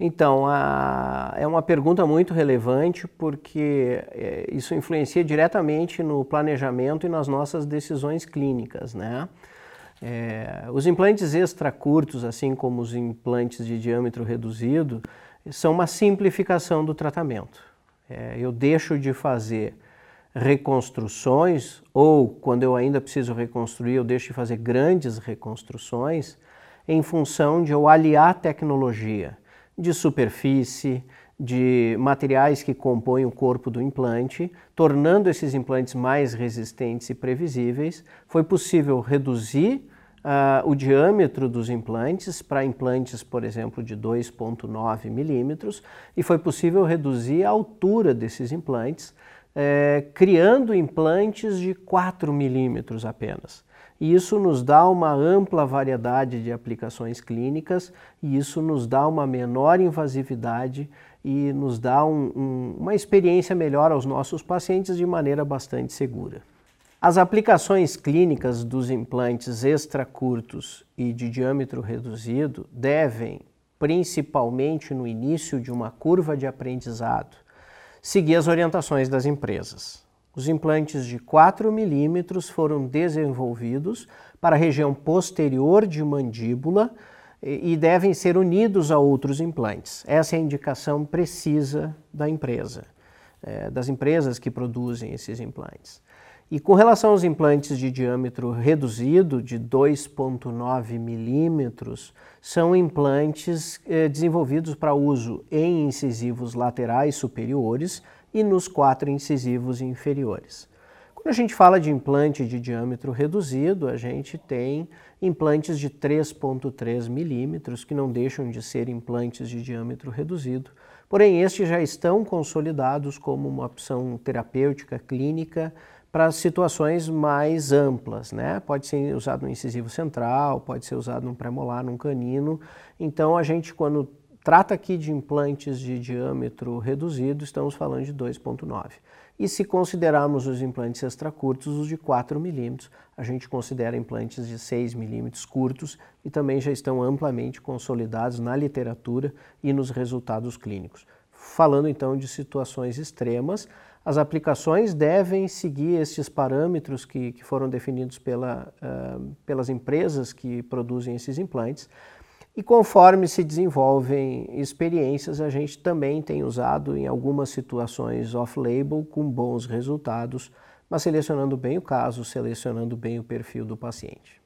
Então, a, é uma pergunta muito relevante porque é, isso influencia diretamente no planejamento e nas nossas decisões clínicas, né? É, os implantes extra curtos, assim como os implantes de diâmetro reduzido, são uma simplificação do tratamento. É, eu deixo de fazer reconstruções, ou quando eu ainda preciso reconstruir, eu deixo de fazer grandes reconstruções, em função de eu aliar tecnologia de superfície, de materiais que compõem o corpo do implante, tornando esses implantes mais resistentes e previsíveis. Foi possível reduzir uh, o diâmetro dos implantes para implantes, por exemplo, de 2,9 milímetros, e foi possível reduzir a altura desses implantes, eh, criando implantes de 4 milímetros apenas. E isso nos dá uma ampla variedade de aplicações clínicas e isso nos dá uma menor invasividade e nos dá um, um, uma experiência melhor aos nossos pacientes de maneira bastante segura. As aplicações clínicas dos implantes extracurtos e de diâmetro reduzido devem, principalmente no início de uma curva de aprendizado, seguir as orientações das empresas. Os implantes de 4 milímetros foram desenvolvidos para a região posterior de mandíbula e devem ser unidos a outros implantes. Essa é a indicação precisa da empresa, é, das empresas que produzem esses implantes. E com relação aos implantes de diâmetro reduzido, de 2,9 milímetros, são implantes eh, desenvolvidos para uso em incisivos laterais superiores e nos quatro incisivos inferiores. Quando a gente fala de implante de diâmetro reduzido, a gente tem implantes de 3,3 milímetros, que não deixam de ser implantes de diâmetro reduzido, porém estes já estão consolidados como uma opção terapêutica clínica para situações mais amplas, né? Pode ser usado no incisivo central, pode ser usado no premolar, num canino. Então a gente quando trata aqui de implantes de diâmetro reduzido, estamos falando de 2,9. E se considerarmos os implantes extracurtos, os de 4 milímetros, a gente considera implantes de 6 milímetros curtos e também já estão amplamente consolidados na literatura e nos resultados clínicos. Falando então de situações extremas, as aplicações devem seguir estes parâmetros que, que foram definidos pela, uh, pelas empresas que produzem esses implantes, e conforme se desenvolvem experiências, a gente também tem usado em algumas situações off-label com bons resultados, mas selecionando bem o caso, selecionando bem o perfil do paciente.